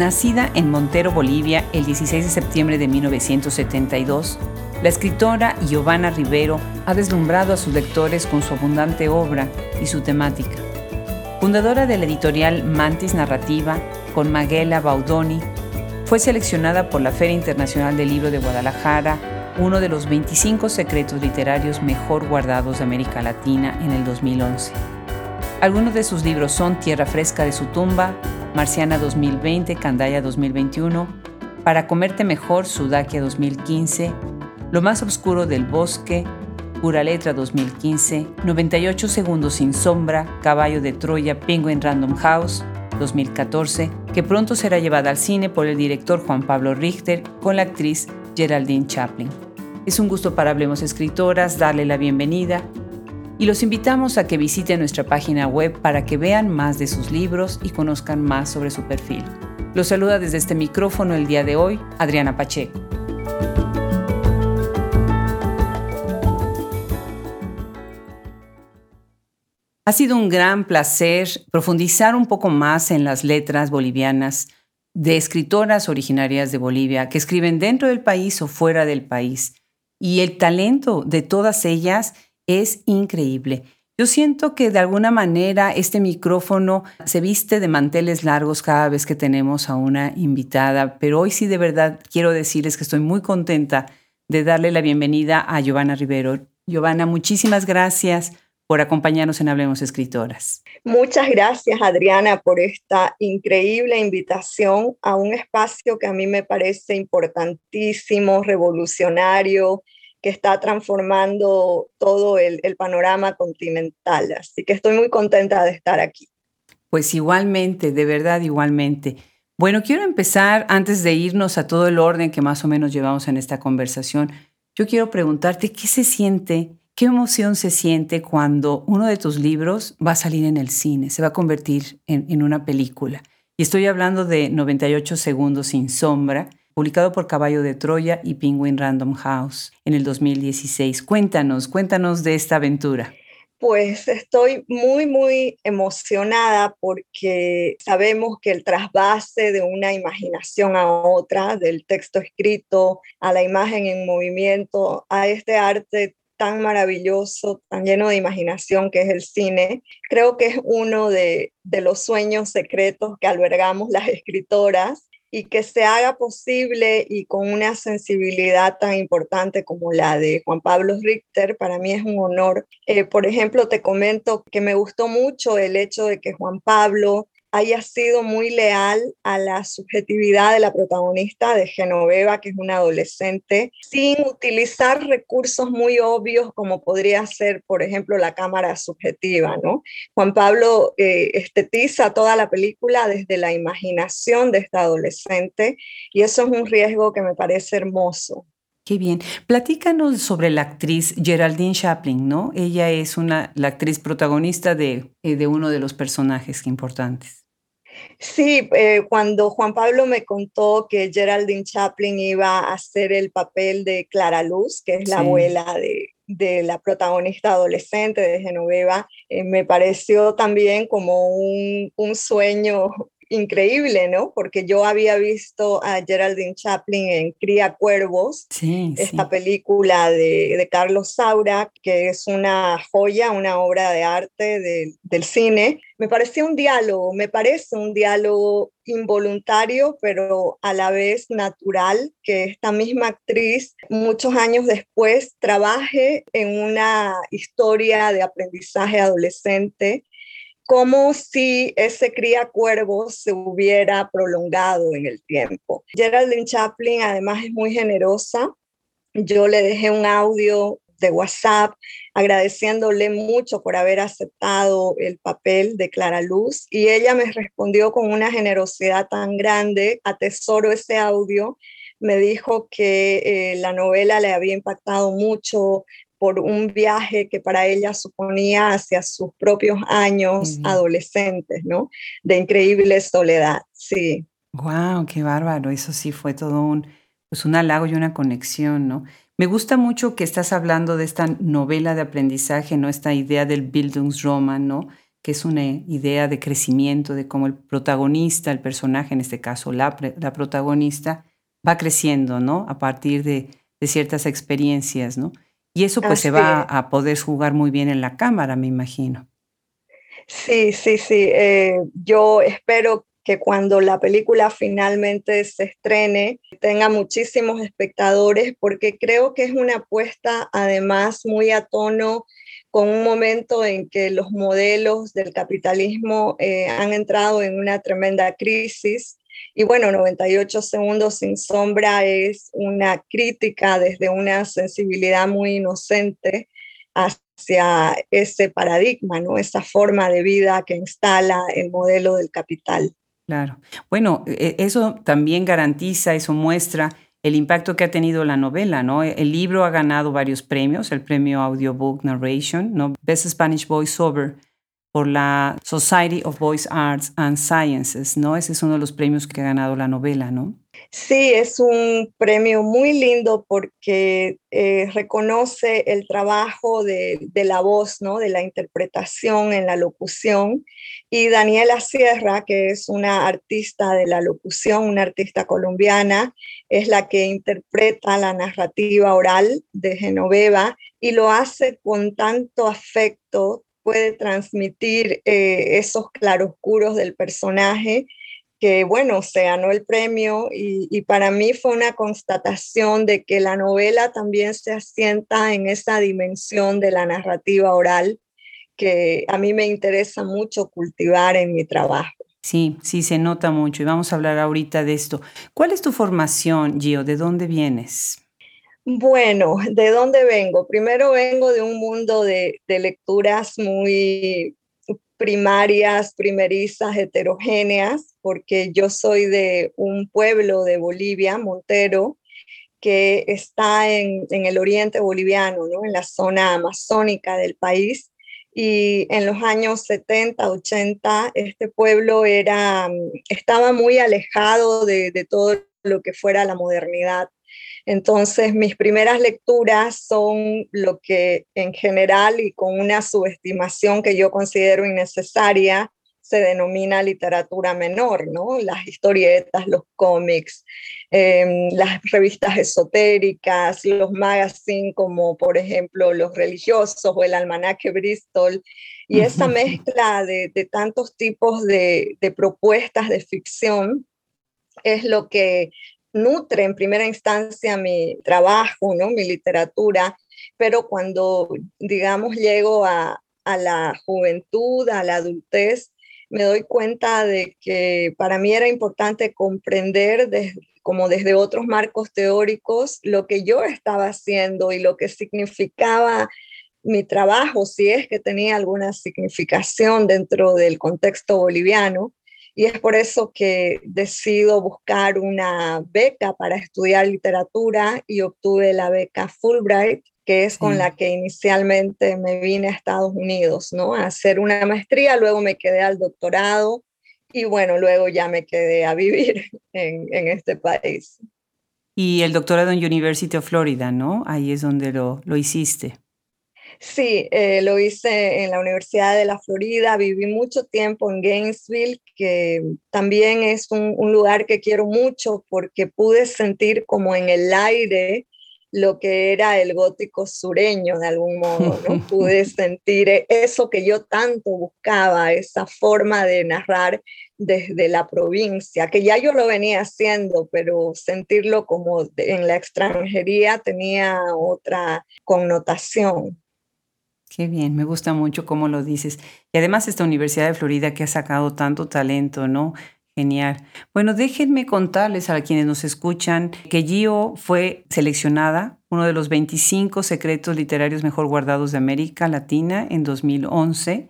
Nacida en Montero, Bolivia, el 16 de septiembre de 1972, la escritora Giovanna Rivero ha deslumbrado a sus lectores con su abundante obra y su temática. Fundadora de la editorial Mantis Narrativa con Maguela Baudoni, fue seleccionada por la Feria Internacional del Libro de Guadalajara, uno de los 25 secretos literarios mejor guardados de América Latina en el 2011. Algunos de sus libros son Tierra Fresca de su tumba, Marciana 2020, Candaya 2021, Para comerte mejor, Sudakia 2015, Lo más oscuro del bosque, Pura Letra 2015, 98 segundos sin sombra, Caballo de Troya, Penguin Random House 2014, que pronto será llevada al cine por el director Juan Pablo Richter con la actriz Geraldine Chaplin. Es un gusto para Hablemos Escritoras darle la bienvenida y los invitamos a que visiten nuestra página web para que vean más de sus libros y conozcan más sobre su perfil. Los saluda desde este micrófono el día de hoy Adriana Pacheco. Ha sido un gran placer profundizar un poco más en las letras bolivianas de escritoras originarias de Bolivia que escriben dentro del país o fuera del país. Y el talento de todas ellas es increíble. Yo siento que de alguna manera este micrófono se viste de manteles largos cada vez que tenemos a una invitada, pero hoy sí de verdad quiero decirles que estoy muy contenta de darle la bienvenida a Giovanna Rivero. Giovanna, muchísimas gracias por acompañarnos en Hablemos Escritoras. Muchas gracias, Adriana, por esta increíble invitación a un espacio que a mí me parece importantísimo, revolucionario, que está transformando todo el, panorama continental. Así que estoy muy contenta de estar aquí. Pues igualmente, de verdad, igualmente. Bueno, quiero empezar antes de irnos a todo el orden que más o menos llevamos en esta conversación. Yo quiero preguntarte qué se siente, qué emoción se siente cuando uno de tus libros va a salir en el cine, se va a convertir en, una película. Y estoy hablando de 98 segundos sin sombra, publicado por Caballo de Troya y Penguin Random House en el 2016. Cuéntanos, cuéntanos de esta aventura. Pues estoy muy, muy emocionada porque sabemos que el trasvase de una imaginación a otra, del texto escrito a la imagen en movimiento, a este arte tan maravilloso, tan lleno de imaginación que es el cine, creo que es uno de, de los sueños secretos que albergamos las escritoras y que se haga posible y con una sensibilidad tan importante como la de Juan Pablo Richter, para mí es un honor. Eh, por ejemplo, te comento que me gustó mucho el hecho de que Juan Pablo haya sido muy leal a la subjetividad de la protagonista de Genoveva, que es una adolescente, sin utilizar recursos muy obvios como podría ser, por ejemplo, la cámara subjetiva, ¿no? Juan Pablo eh, estetiza toda la película desde la imaginación de esta adolescente y eso es un riesgo que me parece hermoso. Qué bien. Platícanos sobre la actriz Geraldine Chaplin, ¿no? Ella es una, la actriz protagonista de, eh, de uno de los personajes importantes. Sí, eh, cuando Juan Pablo me contó que Geraldine Chaplin iba a hacer el papel de Clara Luz, que es la abuela de, la protagonista adolescente de Genoveva, eh, me pareció también como un, un sueño increíble, ¿no? Porque yo había visto a Geraldine Chaplin en Cría Cuervos, esta película de, Carlos Saura, que es una joya, una obra de arte del cine. Me parecía un diálogo, me parece un diálogo involuntario, pero a la vez natural, que esta misma actriz muchos años después trabaje en una historia de aprendizaje adolescente como si ese cría cuervo se hubiera prolongado en el tiempo. Geraldine Chaplin además es muy generosa. Yo le dejé un audio de WhatsApp agradeciéndole mucho por haber aceptado el papel de Clara Luz y ella me respondió con una generosidad tan grande, atesoro ese audio, me dijo que eh, la novela le había impactado mucho, por un viaje que para ella suponía hacia sus propios años adolescentes, ¿no? De increíble soledad, sí. Wow, qué bárbaro, eso sí fue todo un, pues un halago y una conexión, ¿no? Me gusta mucho que estás hablando de esta novela de aprendizaje, ¿no? Esta idea del Bildungsroman, ¿no? que es una idea de crecimiento, de cómo el protagonista, el personaje, en este caso la, la protagonista, va creciendo, ¿no? A partir de, de ciertas experiencias, ¿no? Y eso pues se va a poder jugar muy bien en la cámara, me imagino. Sí, sí, sí. Eh, yo espero que cuando la película finalmente se estrene tenga muchísimos espectadores porque creo que es una apuesta además muy a tono con un momento en que los modelos del capitalismo eh, han entrado en una tremenda crisis. Y bueno, 98 segundos sin sombra es una crítica desde una sensibilidad muy inocente hacia ese paradigma, ¿no? esa forma de vida que instala el modelo del capital. Claro. Bueno, e, eso también garantiza, eso muestra el impacto que ha tenido la novela, ¿no? El libro ha ganado varios premios, el premio Audiobook Narration, ¿no? Best Spanish Voiceover por la Society of Voice Arts and Sciences, ¿no? Ese es uno de los premios que ha ganado la novela, ¿no? Sí, es un premio muy lindo porque eh, reconoce el trabajo de, la voz, ¿no? de la interpretación en la locución. Y Daniela Sierra, que es una artista de la locución, una artista colombiana, es la que interpreta la narrativa oral de Genoveva y lo hace con tanto afecto, puede transmitir eh, esos claroscuros del personaje que bueno, se ganó el premio y, para mí fue una constatación de que la novela también se asienta en esa dimensión de la narrativa oral que a mí me interesa mucho cultivar en mi trabajo. Sí, sí, se nota mucho y vamos a hablar ahorita de esto. ¿Cuál es tu formación, Gio? ¿De dónde vienes? Bueno, ¿de dónde vengo? Primero vengo de un mundo de, de lecturas muy primarias, primerizas, heterogéneas, porque yo soy de un pueblo de Bolivia, Montero, que está en, el oriente boliviano, ¿no? en la zona amazónica del país. Y en los años 70, 80, este pueblo era, estaba muy alejado de, de todo lo que fuera la modernidad. Entonces, mis primeras lecturas son lo que en general y con una subestimación que yo considero innecesaria, se denomina literatura menor, ¿no? Las historietas, los cómics, em, las revistas esotéricas, los magazines como por ejemplo Los Religiosos o el Almanaque Bristol, y esa mezcla de, tantos tipos de, de propuestas de ficción es lo que nutre en primera instancia mi trabajo, ¿no? mi literatura, pero cuando, digamos, llego a, la juventud, a la adultez, me doy cuenta de que para mí era importante comprender como desde otros marcos teóricos lo que yo estaba haciendo y lo que significaba mi trabajo, si es que tenía alguna significación dentro del contexto boliviano. Y es por eso que decido buscar una beca para estudiar literatura y obtuve la beca Fulbright, que es con la que inicialmente me vine a Estados Unidos, ¿no? A hacer una maestría, luego me quedé al doctorado y bueno, luego ya me quedé a vivir en, en este país. Y el doctorado en University of Florida, ¿no? Ahí es donde lo, lo hiciste. Sí, eh, lo hice en la Universidad de la Florida, viví mucho tiempo en Gainesville, que también es un, lugar que quiero mucho porque pude sentir como en el aire lo que era el gótico sureño de algún modo, ¿no? Pude sentir eso que yo tanto buscaba, esa forma de narrar desde la provincia, que ya yo lo venía haciendo, pero sentirlo como en la extranjería tenía otra connotación. Qué bien, me gusta mucho cómo lo dices. Y además esta Universidad de Florida que ha sacado tanto talento, ¿no? Genial. Bueno, déjenme contarles a quienes nos escuchan que Gio fue seleccionada uno de los 25 secretos literarios mejor guardados de América Latina en 2011.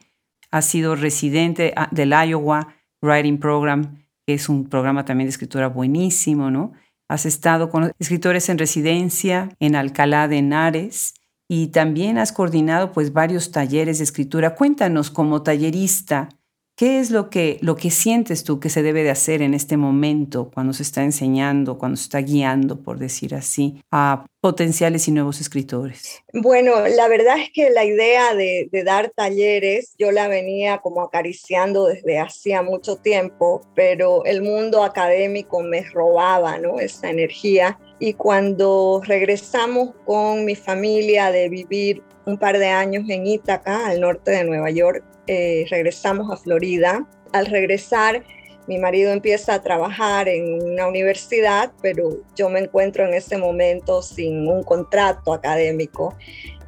Ha sido residente ah, del Iowa Writing Program, que es un programa también de escritura buenísimo, ¿no? Has estado con escritores en residencia en Alcalá de Henares, y también has coordinado pues varios talleres de escritura. Cuéntanos como tallerista, ¿Qué es lo que, lo que sientes tú que se debe de hacer en este momento cuando se está enseñando, cuando se está guiando, por decir así, a potenciales y nuevos escritores? Bueno, la verdad es que la idea de, de dar talleres yo la venía como acariciando desde hacía mucho tiempo, pero el mundo académico me robaba ¿no? esa energía. Y cuando regresamos con mi familia de vivir un par de años en Ítaca, al norte de Nueva York, eh, regresamos a Florida. Al regresar, mi marido empieza a trabajar en una universidad, pero yo me encuentro en ese momento sin un contrato académico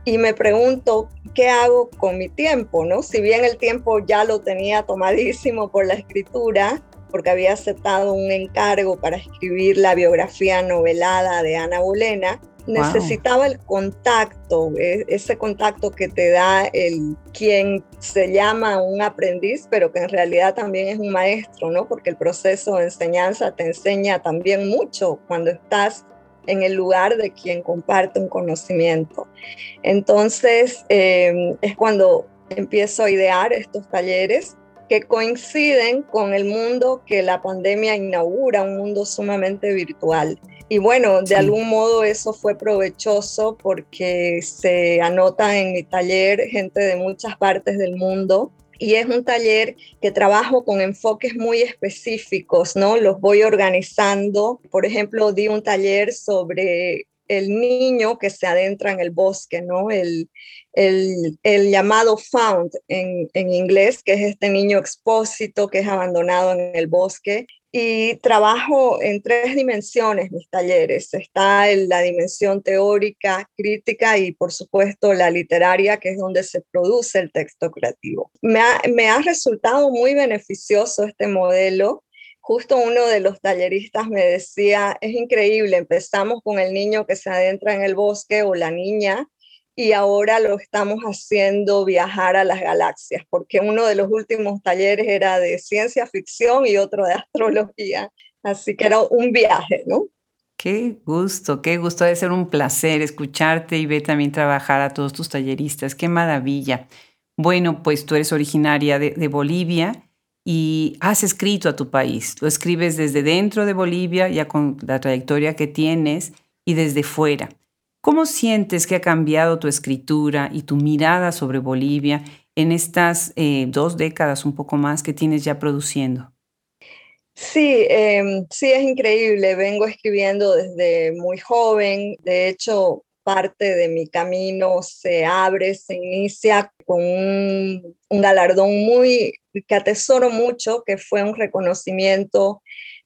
y me pregunto qué hago con mi tiempo, ¿no? Si bien el tiempo ya lo tenía tomadísimo por la escritura, porque había aceptado un encargo para escribir la biografía novelada de Ana Bolena, necesitaba el contacto, e, ese contacto que te da el quien se llama un aprendiz, pero que en realidad también es un maestro, ¿no? Porque el proceso de enseñanza te enseña también mucho cuando estás en el lugar de quien comparte un conocimiento. Entonces, em, es cuando empiezo a idear estos talleres que coinciden con el mundo que la pandemia inaugura, un mundo sumamente virtual. Y bueno, de algún modo eso fue provechoso porque se anota en mi taller gente de muchas partes del mundo y es un taller que trabajo con enfoques muy específicos, ¿no? Los voy organizando. Por ejemplo, di un taller sobre el niño que se adentra en el bosque, ¿no? El, el, llamado found en, en, inglés, que es este niño expósito que es abandonado en el bosque y trabajo en tres dimensiones mis talleres. Está en la dimensión teórica, crítica y por supuesto la literaria, que es donde se produce el texto creativo. Me ha, me ha resultado muy beneficioso este modelo. Justo uno de los talleristas me decía, es increíble, empezamos con el niño que se adentra en el bosque o la niña y ahora lo estamos haciendo viajar a las galaxias, porque uno de los últimos talleres era de ciencia ficción y otro de astrología, así que era un viaje, ¿no? Qué gusto, qué gusto, de ser un placer escucharte y ver también trabajar a todos tus talleristas, qué maravilla. Bueno, pues tú eres originaria de, de Bolivia y has escrito a tu país, lo escribes desde dentro de Bolivia, ya con la trayectoria que tienes, y desde fuera. ¿Cómo sientes que ha cambiado tu escritura y tu mirada sobre Bolivia en estas eh, dos décadas, un poco más, que tienes ya produciendo? Sí, em, sí, es increíble. Vengo escribiendo desde muy joven. De hecho, parte de mi camino se abre, se inicia con un, un galardón muy que atesoro mucho, que fue un reconocimiento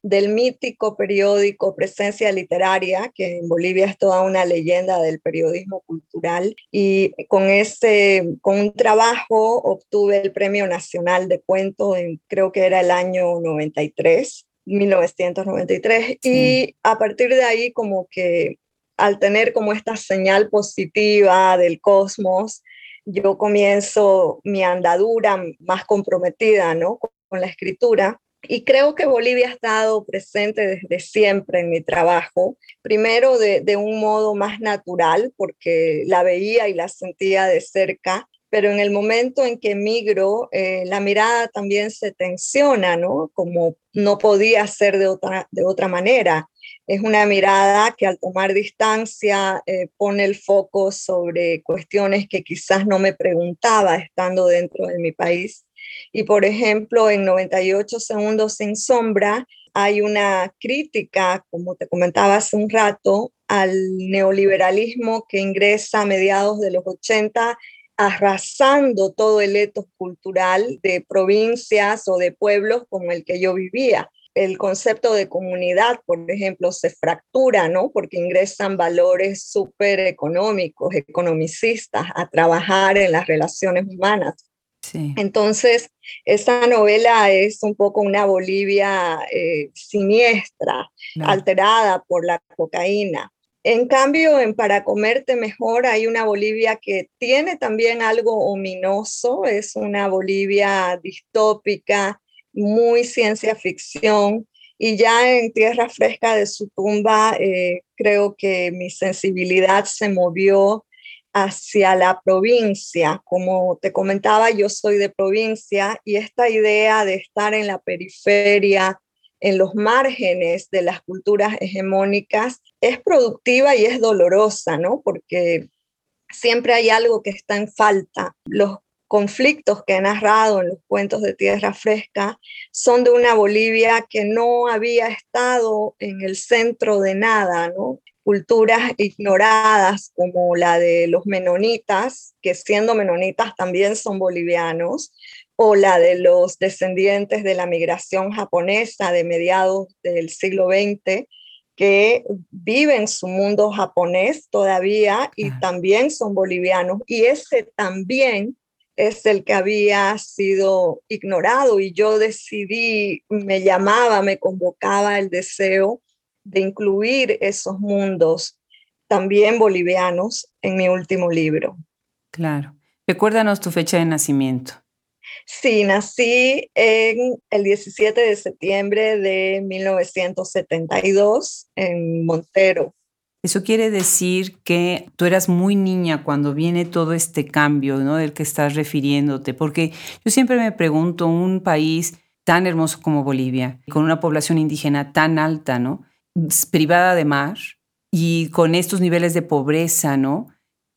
del mítico periódico Presencia Literaria, que en Bolivia es toda una leyenda del periodismo cultural, y con ese, con un trabajo obtuve el Premio Nacional de Cuento en, creo que era el año 93, 1993, y a partir de ahí como que al tener como esta señal positiva del cosmos, yo comienzo mi andadura más comprometida, ¿no? Con la escritura y creo que Bolivia ha estado presente desde siempre en mi trabajo, primero de, un modo más natural, porque la veía y la sentía de cerca, pero en el momento en que migro, eh, la mirada también se tensiona, ¿no? Como no podía ser de otra, de otra manera. Es una mirada que al tomar distancia eh, pone el foco sobre cuestiones que quizás no me preguntaba estando dentro de mi país y por ejemplo, en 98 segundos sin sombra hay una crítica, como te comentaba hace un rato, al neoliberalismo que ingresa a mediados de los 80 arrasando todo el etos cultural de provincias o de pueblos como el que yo vivía. El concepto de comunidad, por ejemplo, se fractura, ¿no? Porque ingresan valores súper económicos, economicistas, a trabajar en las relaciones humanas. Entonces, esta novela es un poco una Bolivia eh, siniestra, alterada por la cocaína. En cambio, en Para Comerte Mejor hay una Bolivia que tiene también algo ominoso, es una Bolivia distópica, muy ciencia ficción, y ya en Tierra Fresca de su tumba eh, creo que mi sensibilidad se movió hacia la provincia. Como te comentaba, yo soy de provincia y esta idea de estar en la periferia, en los márgenes de las culturas hegemónicas, es productiva y es dolorosa, ¿no? Porque siempre hay algo que está en falta. Los conflictos que he narrado en los cuentos de Tierra Fresca son de una Bolivia que no había estado en el centro de nada, ¿no? Culturas ignoradas como la de los menonitas, que siendo menonitas también son bolivianos, o la de los descendientes de la migración japonesa de mediados del siglo XX, que viven su mundo japonés todavía y también son bolivianos. Y ese también es el que había sido ignorado y yo decidí, me llamaba, me convocaba el deseo de incluir esos mundos también bolivianos en mi último libro. Claro. Recuérdanos tu fecha de nacimiento. Sí, nací en el 17 de septiembre de 1972 en Montero. Eso quiere decir que tú eras muy niña cuando viene todo este cambio, ¿no? Del que estás refiriéndote, porque yo siempre me pregunto, un país tan hermoso como Bolivia, con una población indígena tan alta, ¿no? Privada de mar y con estos niveles de pobreza, ¿no?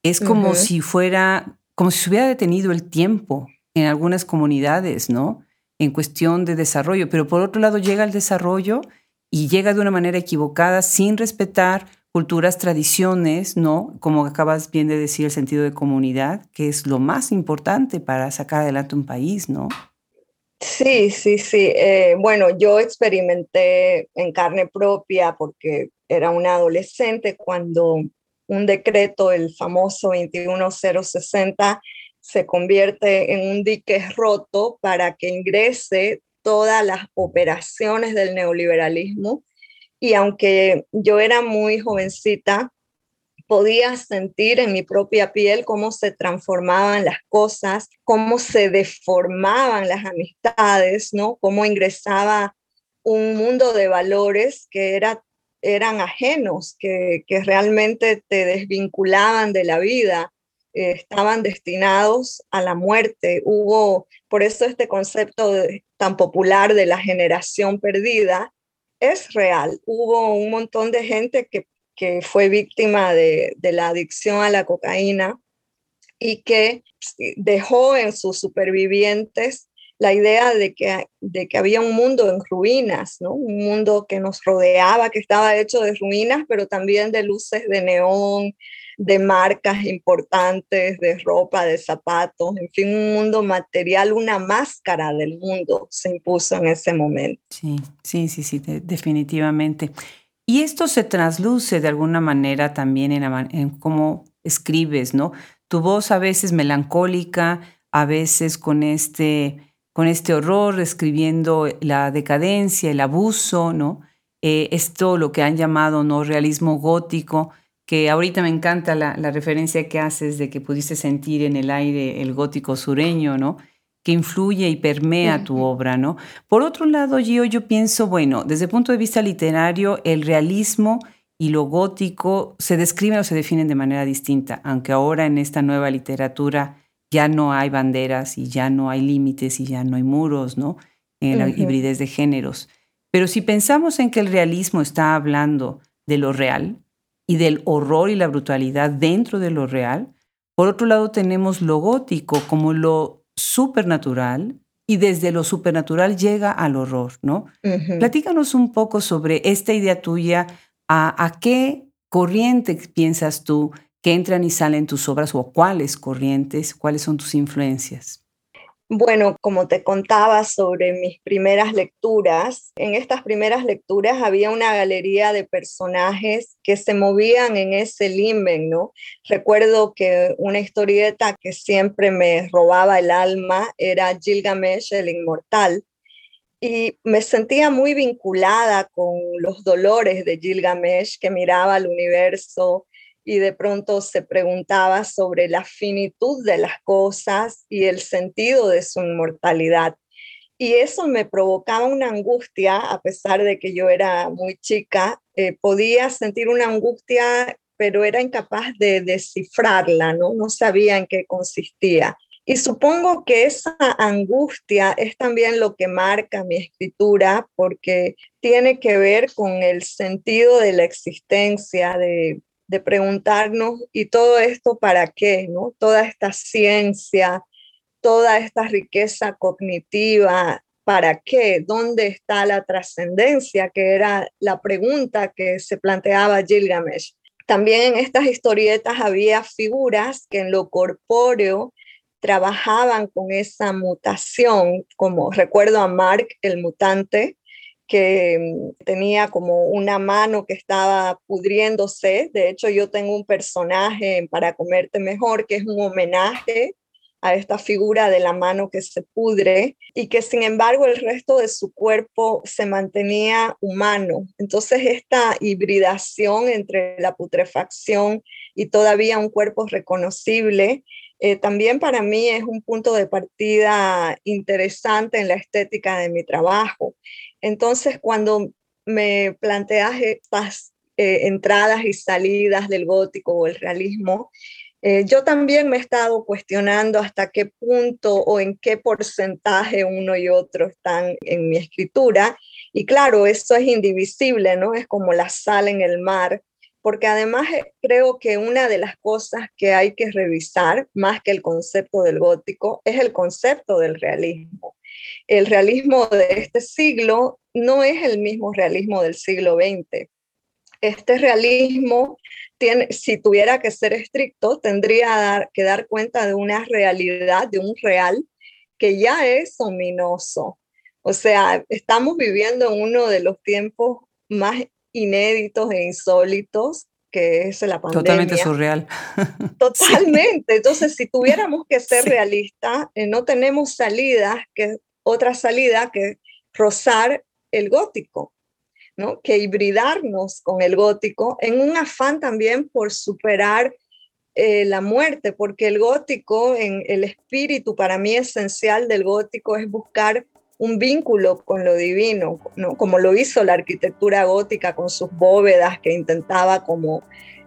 Es como si fuera, como si se hubiera detenido el tiempo en algunas comunidades, ¿no? En cuestión de desarrollo. Pero por otro lado llega el desarrollo y llega de una manera equivocada sin respetar culturas, tradiciones, ¿no? Como acabas bien de decir, el sentido de comunidad, que es lo más importante para sacar adelante un país, ¿no? Sí, sí, sí. Eh, bueno, yo experimenté en carne propia porque era una adolescente cuando un decreto, el famoso 21060, se convierte en un dique roto para que ingrese todas las operaciones del neoliberalismo. Y aunque yo era muy jovencita, podía sentir en mi propia piel cómo se transformaban las cosas, cómo se deformaban las amistades, ¿no? Cómo ingresaba un mundo de valores que era, eran ajenos, que, realmente te desvinculaban de la vida, eh, estaban destinados a la muerte. Hubo, por eso este concepto tan popular de la generación perdida es real. Hubo un montón de gente que que fue víctima de, la adicción a la cocaína y que dejó en sus supervivientes la idea de que, de que había un mundo en ruinas, ¿no? un mundo que nos rodeaba, que estaba hecho de ruinas, pero también de luces de neón, de marcas importantes, de ropa, de zapatos, en fin, un mundo material, una máscara del mundo se impuso en ese momento. Sí, sí, sí, sí, definitivamente. Y esto se trasluce de alguna manera también en, cómo escribes, ¿no? Tu voz a veces melancólica, a veces con este, con este horror, escribiendo la decadencia, el abuso, ¿no? Eh, esto lo que han llamado no realismo gótico, que ahorita me encanta la, la, referencia que haces de que pudiste sentir en el aire el gótico sureño, ¿no? Que influye y permea tu obra, ¿no? Por otro lado, Gio, yo pienso, bueno, desde el punto de vista literario, el realismo y lo gótico se describen o se definen de manera distinta, aunque ahora en esta nueva literatura ya no hay banderas y ya no hay límites y ya no hay muros, ¿no? En la hibridez de géneros. Pero si pensamos en que el realismo está hablando de lo real y del horror y la brutalidad dentro de lo real, por otro lado tenemos lo gótico como lo supernatural y desde lo supernatural llega al horror, ¿no? Platícanos un poco sobre esta idea tuya, a, a, qué corriente piensas tú que entran y salen tus obras o cuáles corrientes, cuáles son tus influencias. Bueno, como te contaba sobre mis primeras lecturas, en estas primeras lecturas había una galería de personajes que se movían en ese limen, ¿no? Recuerdo que una historieta que siempre me robaba el alma era Gilgamesh el Inmortal, y me sentía muy vinculada con los dolores de Gilgamesh, que miraba al universo y de pronto se preguntaba sobre la finitud de las cosas y el sentido de su inmortalidad. Y eso me provocaba una angustia, a pesar de que yo era muy chica, eh, podía sentir una angustia pero era incapaz de descifrarla, ¿no? No sabía en qué consistía. Y supongo que esa angustia es también lo que marca mi escritura, porque tiene que ver con el sentido de la existencia, de, de preguntarnos, ¿y todo esto para qué? ¿no? Toda esta ciencia, toda esta riqueza cognitiva, ¿para qué? ¿Dónde está la trascendencia? Que era la pregunta que se planteaba Gilgamesh. También en estas historietas había figuras que en lo corpóreo trabajaban con esa mutación, como recuerdo a Mark, el mutante, que mm, tenía como una mano que estaba pudriéndose. De hecho, yo tengo un personaje para comerte mejor, que es un homenaje a esta figura de la mano que se pudre y que sin embargo el resto de su cuerpo se mantenía humano. Entonces esta hibridación entre la putrefacción y todavía un cuerpo reconocible eh, también para mí es un punto de partida interesante en la estética de mi trabajo. Entonces, cuando me planteas estas eh, entradas y salidas del gótico o el realismo, eh, yo también me he estado cuestionando hasta qué punto o en qué porcentaje uno y otro están en mi escritura. Y claro, esto es indivisible, ¿no? Es como la sal en el mar porque además eh, creo que una de las cosas que hay que revisar, más que el concepto del gótico, es el concepto del realismo. El realismo de este siglo no es el mismo realismo del siglo XX. Este realismo, tiene, si tuviera que ser estricto, tendría que dar cuenta de una realidad, de un real que ya es ominoso. O sea, estamos viviendo en uno de los tiempos más inéditos e insólitos que es la pandemia. Totalmente surreal. Totalmente. Entonces, si tuviéramos que ser realistas, eh, no tenemos salida, que otra salida que rozar el gótico, ¿no? Que hibridarnos con el gótico en un afán también por superar eh, la muerte, porque el gótico, en el espíritu para mí esencial del gótico es buscar un vínculo con lo divino, ¿no? como lo hizo la arquitectura gótica con sus bóvedas que intentaba como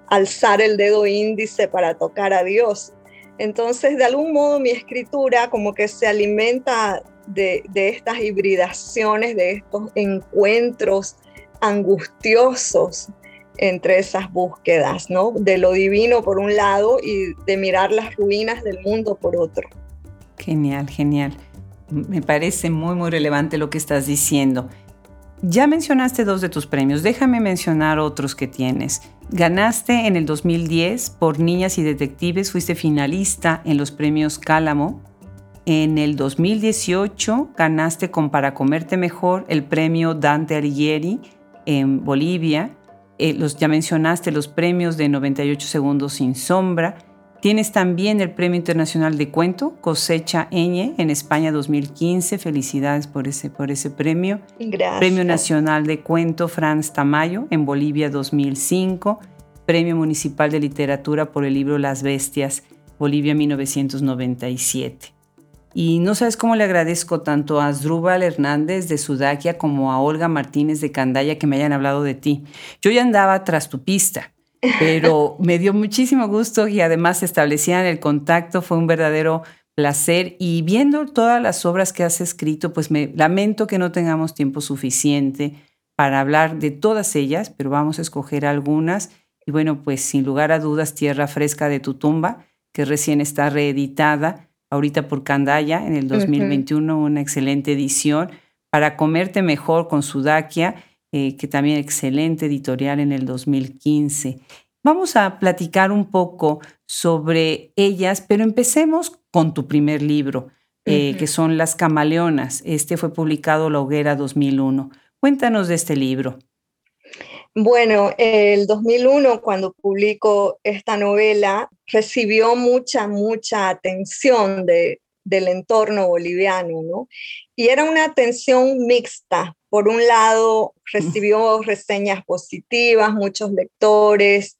alzar el dedo índice para tocar a Dios. Entonces, de algún modo, mi escritura como que se alimenta de, de estas hibridaciones, de estos encuentros angustiosos entre esas búsquedas, ¿no? De lo divino por un lado y de mirar las ruinas del mundo por otro. Genial, genial me parece muy, muy relevante lo que estás diciendo. Ya mencionaste dos de tus premios, déjame mencionar otros que tienes. Ganaste en el 2010 por Niñas y Detectives, fuiste finalista en los premios Cálamo. En el 2018 ganaste con Para Comerte Mejor el premio Dante Alighieri en Bolivia. Eh, los, ya mencionaste los premios de 98 segundos sin sombra Tienes también el Premio Internacional de Cuento, Cosecha Eñe, en España 2015. Felicidades por ese, por ese premio. Gracias. Premio Nacional de Cuento, Franz Tamayo, en Bolivia 2005. Premio Municipal de Literatura por el libro Las Bestias, Bolivia 1997. Y no sabes cómo le agradezco tanto a Asdrúbal Hernández de Sudakia como a Olga Martínez de Candaya que me hayan hablado de ti. Yo ya andaba tras tu pista pero me dio muchísimo gusto y además establecían el contacto, fue un verdadero placer. Y viendo todas las obras que has escrito, pues me lamento que no tengamos tiempo suficiente para hablar de todas ellas, pero vamos a escoger algunas. Y bueno, pues sin lugar a dudas, Tierra Fresca de tu tumba, que recién está reeditada ahorita por Candaya en el 2021, una excelente edición, para comerte mejor con Sudakia eh, que también excelente editorial en el 2015. Vamos a platicar un poco sobre ellas, pero empecemos con tu primer libro, eh, que son Las Camaleonas. Este fue publicado La Hoguera 2001. Cuéntanos de este libro. Bueno, el 2001, cuando publico esta novela, recibió mucha, mucha atención de, del entorno boliviano, ¿no? Y era una atención mixta, por un lado, recibió reseñas positivas, muchos lectores.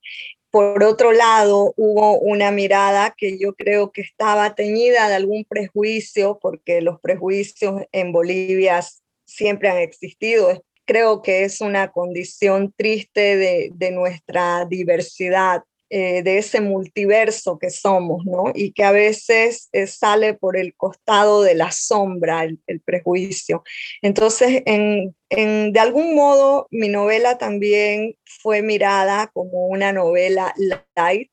Por otro lado, hubo una mirada que yo creo que estaba teñida de algún prejuicio, porque los prejuicios en Bolivia siempre han existido, creo que es una condición triste de, de nuestra diversidad eh, de ese multiverso que somos, ¿no? Y que a veces eh, sale por el costado de la sombra, el, prejuicio. Entonces, en, de algún modo, mi novela también fue mirada como una novela light,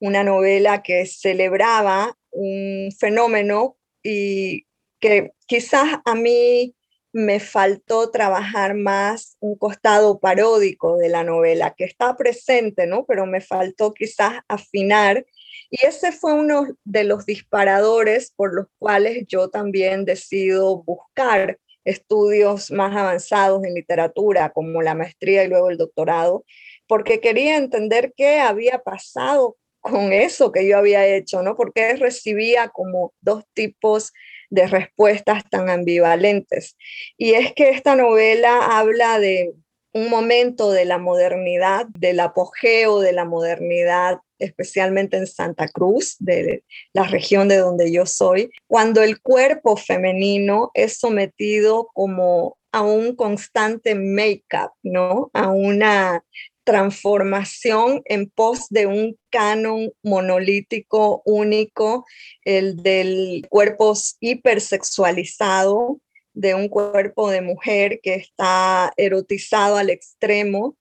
una novela que celebraba un fenómeno y que quizás a mí me faltó trabajar más un costado paródico de la novela, que está presente, ¿no? Pero me faltó quizás afinar. Y ese fue uno de los disparadores por los cuales yo también decido buscar estudios más avanzados en literatura, como la maestría y luego el doctorado, porque quería entender qué había pasado con eso que yo había hecho, ¿no? Porque recibía como dos tipos de respuestas tan ambivalentes. Y es que esta novela habla de un momento de la modernidad, del apogeo de la modernidad, especialmente en Santa Cruz, de la región de donde yo soy, cuando el cuerpo femenino es sometido como a un constante make-up, ¿no? A una transformación en pos de un canon monolítico único, el del cuerpo hipersexualizado, de un cuerpo de mujer que está erotizado al extremo.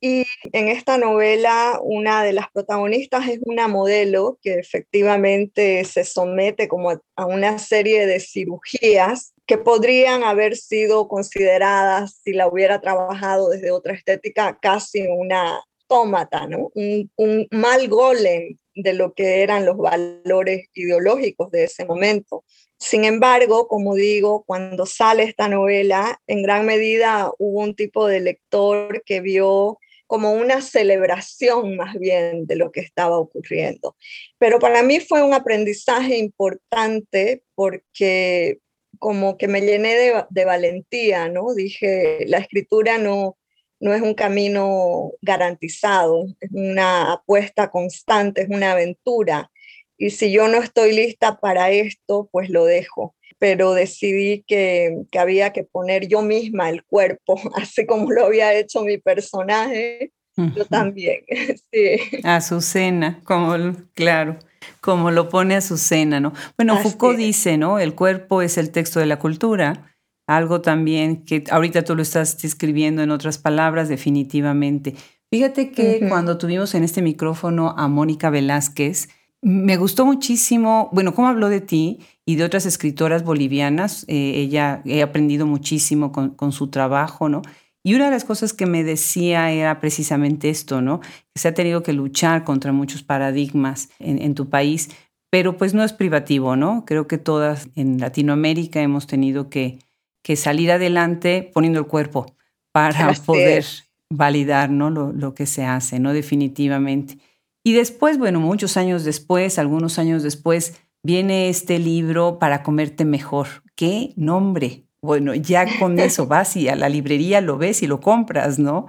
Y en esta novela, una de las protagonistas es una modelo que efectivamente se somete como a una serie de cirugías que podrían haber sido consideradas, si la hubiera trabajado desde otra estética, casi una tómata, ¿no? Un, un mal golem de lo que eran los valores ideológicos de ese momento. Sin embargo, como digo, cuando sale esta novela, en gran medida hubo un tipo de lector que vio como una celebración más bien de lo que estaba ocurriendo. Pero para mí fue un aprendizaje importante porque como que me llené de, valentía, ¿no? Dije, la escritura no, no es un camino garantizado, es una apuesta constante, es una aventura. Y si yo no estoy lista para esto, pues lo dejo. Pero decidí que, que había que poner yo misma el cuerpo, así como lo había hecho mi personaje, yo también. sí. Azucena, como, claro como lo pone Azucena, ¿no? Bueno, Foucault dice, ¿no? El cuerpo es el texto de la cultura, algo también que ahorita tú lo estás describiendo en otras palabras, definitivamente. Fíjate que cuando tuvimos en este micrófono a Mónica Velázquez, me gustó muchísimo, bueno, cómo habló de ti y de otras escritoras bolivianas. Eh, ella, he aprendido muchísimo con, con su trabajo, ¿no? Y una de las cosas que me decía era precisamente esto, ¿no? Que se ha tenido que luchar contra muchos paradigmas en, tu país, pero pues no es privativo, ¿no? Creo que todas en Latinoamérica hemos tenido que, que salir adelante poniendo el cuerpo para poder validar, ¿no? Lo, lo que se hace, ¿no? Definitivamente. Y después, bueno, muchos años después, algunos años después, viene este libro para comerte mejor. ¿Qué nombre? Bueno, ya con eso vas y a la librería lo ves y lo compras, ¿no?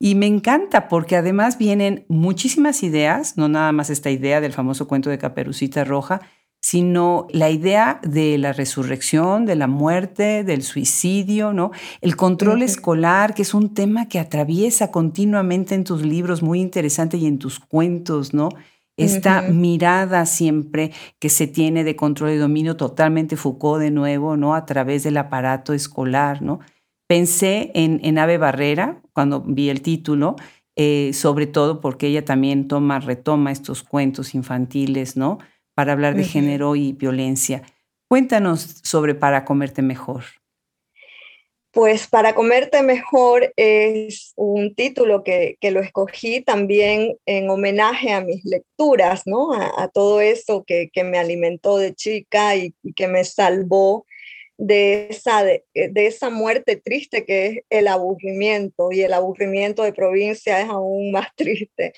Y me encanta porque además vienen muchísimas ideas, no nada más esta idea del famoso cuento de Caperucita Roja, sino la idea de la resurrección, de la muerte, del suicidio, ¿no? El control escolar, que es un tema que atraviesa continuamente en tus libros, muy interesante, y en tus cuentos, ¿no? Esta mirada siempre que se tiene de control y dominio totalmente Foucault de nuevo, ¿no? A través del aparato escolar, ¿no? Pensé en, en Ave Barrera cuando vi el título, eh, sobre todo porque ella también toma, retoma estos cuentos infantiles, ¿no? Para hablar de género y violencia. Cuéntanos sobre Para comerte mejor. Pues para comerte mejor es un título que, lo escogí también en homenaje a mis lecturas, ¿no? A, todo eso que, me alimentó de chica y, que me salvó de esa, de, esa muerte triste que es el aburrimiento y el aburrimiento de provincia es aún más triste.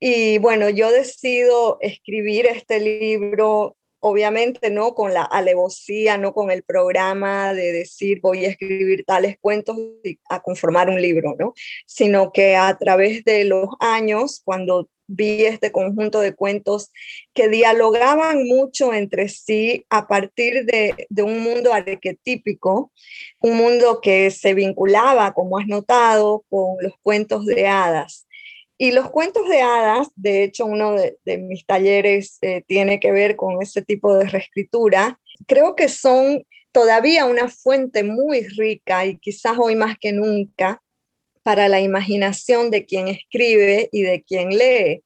Y bueno, yo decido escribir este libro obviamente no con la alevosía, no con el programa de decir voy a escribir tales cuentos y a conformar un libro, ¿no? Sino que a través de los años, cuando vi este conjunto de cuentos que dialogaban mucho entre sí a partir de, de, un mundo arquetípico, un mundo que se vinculaba, como has notado, con los cuentos de hadas. Y los cuentos de hadas, de hecho, uno de, mis talleres eh, tiene que ver con ese tipo de reescritura. Creo que son todavía una fuente muy rica y quizás hoy más que nunca para la imaginación de quien escribe y de quien lee.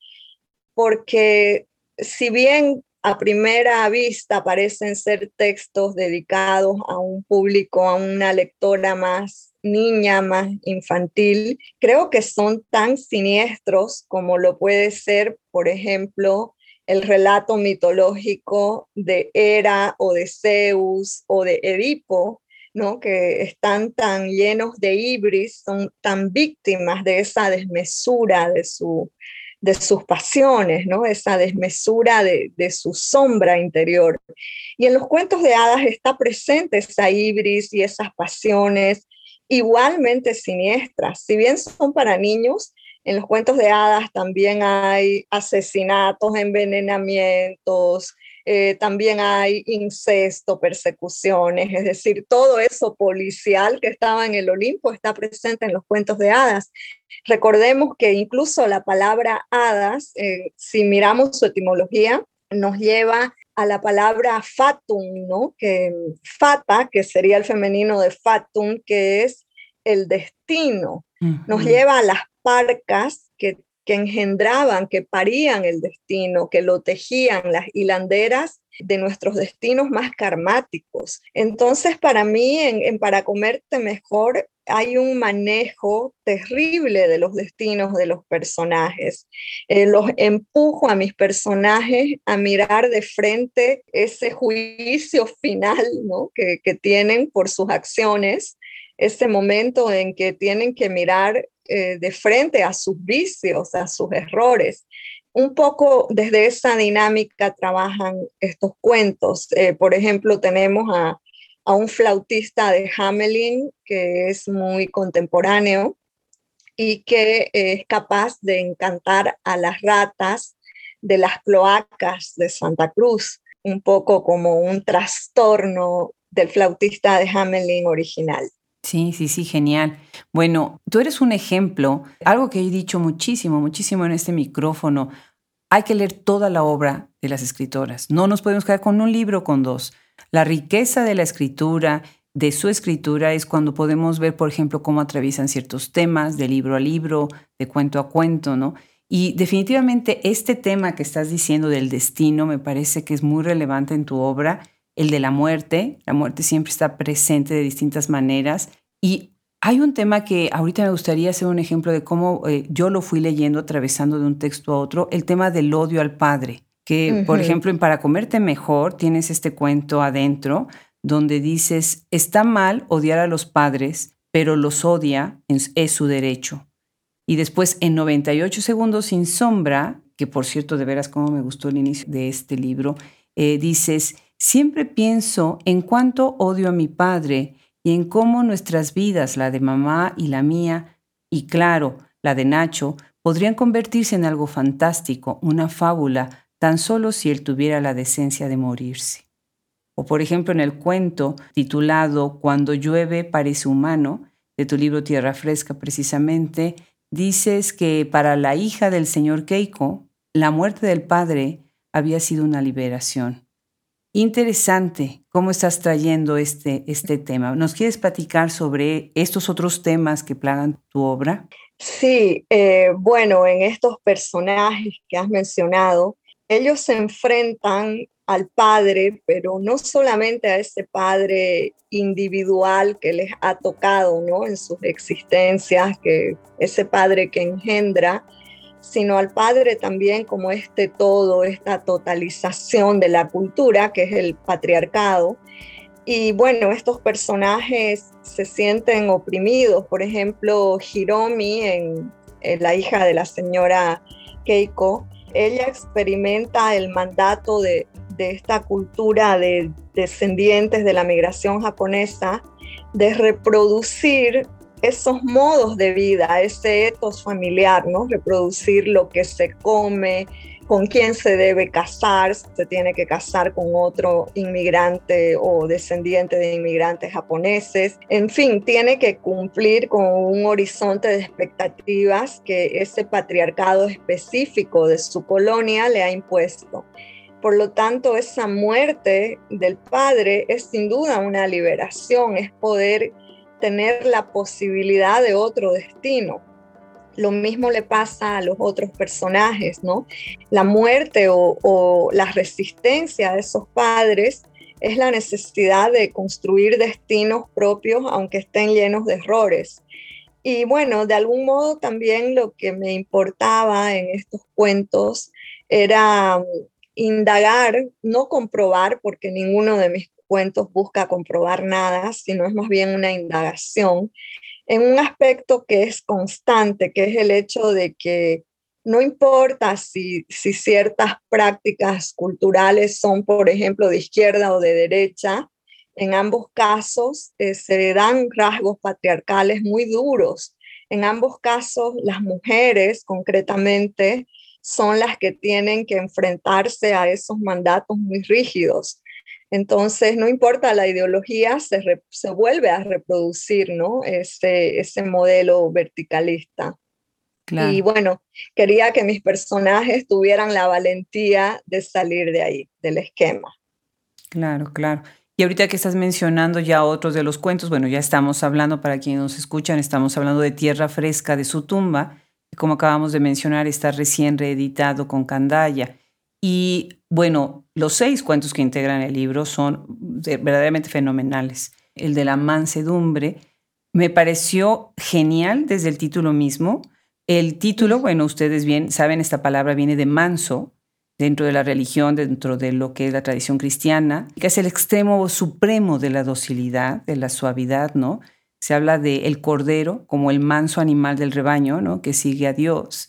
Porque si bien a primera vista parecen ser textos dedicados a un público, a una lectora más niña, más infantil, creo que son tan siniestros como lo puede ser, por ejemplo, el relato mitológico de Hera o de Zeus o de Edipo, ¿no? que están tan llenos de ibris, son tan víctimas de esa desmesura de, su, de sus pasiones, ¿no? esa desmesura de, de, su sombra interior. Y en los cuentos de hadas está presente esa ibris y esas pasiones igualmente siniestras. Si bien son para niños, en los cuentos de hadas también hay asesinatos, envenenamientos, eh, también hay incesto, persecuciones, es decir, todo eso policial que estaba en el Olimpo está presente en los cuentos de hadas. Recordemos que incluso la palabra hadas, eh, si miramos su etimología, nos lleva a la palabra fatum, ¿no? Que fata, que sería el femenino de fatum, que es el destino. Nos lleva a las parcas que, que engendraban, que parían el destino, que lo tejían, las hilanderas de nuestros destinos más karmáticos. Entonces, para mí, en, Para Comerte Mejor, hay un manejo terrible de los destinos de los personajes. Eh, los empujo a mis personajes a mirar de frente ese juicio final ¿no? que, tienen por sus acciones, ese momento en que tienen que mirar eh, de frente a sus vicios, a sus errores un poco desde esa dinámica trabajan estos cuentos. Eh, por ejemplo, tenemos a, un flautista de Hamelin que es muy contemporáneo y que es capaz de encantar a las ratas de las cloacas de Santa Cruz, un poco como un trastorno del flautista de Hamelin original. Sí, sí, sí, genial. Bueno, tú eres un ejemplo, algo que he dicho muchísimo, muchísimo en este micrófono. Hay que leer toda la obra de las escritoras. No nos podemos quedar con un libro, con dos. La riqueza de la escritura, de su escritura, es cuando podemos ver, por ejemplo, cómo atraviesan ciertos temas de libro a libro, de cuento a cuento, ¿no? Y definitivamente este tema que estás diciendo del destino me parece que es muy relevante en tu obra el de la muerte. La muerte siempre está presente de distintas maneras. Y hay un tema que ahorita me gustaría hacer un ejemplo de cómo eh, yo lo fui leyendo atravesando de un texto a otro, el tema del odio al padre, que por ejemplo en Para comerte mejor tienes este cuento adentro donde dices, está mal odiar a los padres, pero los odia, es, su derecho. Y después en 98 segundos sin sombra, que por cierto de veras cómo me gustó el inicio de este libro, eh, dices, Siempre pienso en cuánto odio a mi padre y en cómo nuestras vidas, la de mamá y la mía, y claro, la de Nacho, podrían convertirse en algo fantástico, una fábula, tan solo si él tuviera la decencia de morirse. O por ejemplo en el cuento titulado Cuando llueve parece humano, de tu libro Tierra Fresca precisamente, dices que para la hija del señor Keiko, la muerte del padre había sido una liberación. Interesante cómo estás trayendo este, este tema. ¿Nos quieres platicar sobre estos otros temas que plagan tu obra? Sí, eh, bueno, en estos personajes que has mencionado, ellos se enfrentan al padre, pero no solamente a ese padre individual que les ha tocado ¿no? en sus existencias, que ese padre que engendra, sino al Padre también como este todo, esta totalización de la cultura, que es el patriarcado. Y bueno, estos personajes se sienten oprimidos. Por ejemplo, Hiromi, en, la hija de la señora Keiko, ella experimenta el mandato de, de esta cultura de descendientes de la migración japonesa de reproducir esos modos de vida, ese etos familiar, ¿no? Reproducir lo que se come, con quién se debe casar, se tiene que casar con otro inmigrante o descendiente de inmigrantes japoneses. En fin, tiene que cumplir con un horizonte de expectativas que ese patriarcado específico de su colonia le ha impuesto. Por lo tanto, esa muerte del padre es sin duda una liberación, es poder tener la posibilidad de otro destino. Lo mismo le pasa a los otros personajes, ¿no? La muerte o, la resistencia de esos padres es la necesidad de construir destinos propios, aunque estén llenos de errores. Y bueno, de algún modo también lo que me importaba en estos cuentos era um, indagar, no comprobar, porque ninguno de mis cuentos busca comprobar nada, sino es más bien una indagación, en un aspecto que es constante, que es el hecho de que no importa si, ciertas prácticas culturales son, por ejemplo, de izquierda o de derecha, en ambos casos eh, se dan rasgos patriarcales muy duros. En ambos casos, las mujeres concretamente son las que tienen que enfrentarse a esos mandatos muy rígidos. Entonces, no importa la ideología, se, se vuelve a reproducir ¿no? ese, ese modelo verticalista. Y bueno, quería que mis personajes tuvieran la valentía de salir de ahí, del esquema. Claro, claro. Y ahorita que estás mencionando ya otros de los cuentos, bueno, ya estamos hablando, para quienes nos escuchan, estamos hablando de Tierra Fresca de su tumba, como acabamos de mencionar, está recién reeditado con Candaya. Y bueno, los seis cuentos que integran el libro son verdaderamente fenomenales. El de la mansedumbre me pareció genial desde el título mismo. El título, bueno, ustedes bien saben, esta palabra viene de manso, dentro de la religión, dentro de lo que es la tradición cristiana, que es el extremo supremo de la docilidad, de la suavidad, ¿no? Se habla de el cordero como el manso animal del rebaño, ¿no? Que sigue a Dios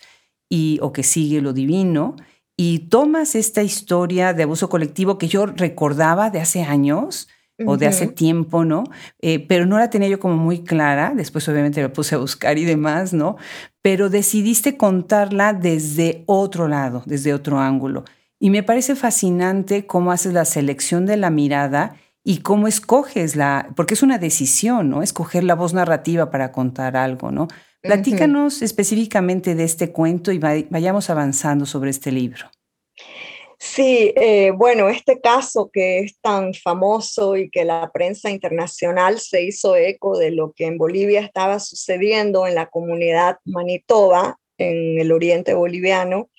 y o que sigue lo divino y tomas esta historia de abuso colectivo que yo recordaba de hace años o de hace tiempo, ¿no? Eh, pero no la tenía yo como muy clara, después obviamente la puse a buscar y demás, ¿no? Pero decidiste contarla desde otro lado, desde otro ángulo. Y me parece fascinante cómo haces la selección de la mirada y cómo escoges la, porque es una decisión, ¿no? Escoger la voz narrativa para contar algo, ¿no? Platícanos específicamente de este cuento y vayamos avanzando sobre este libro. Sí, eh, bueno, este caso que es tan famoso y que la prensa internacional se hizo eco de lo que en Bolivia estaba sucediendo en la comunidad Manitoba, en el oriente boliviano,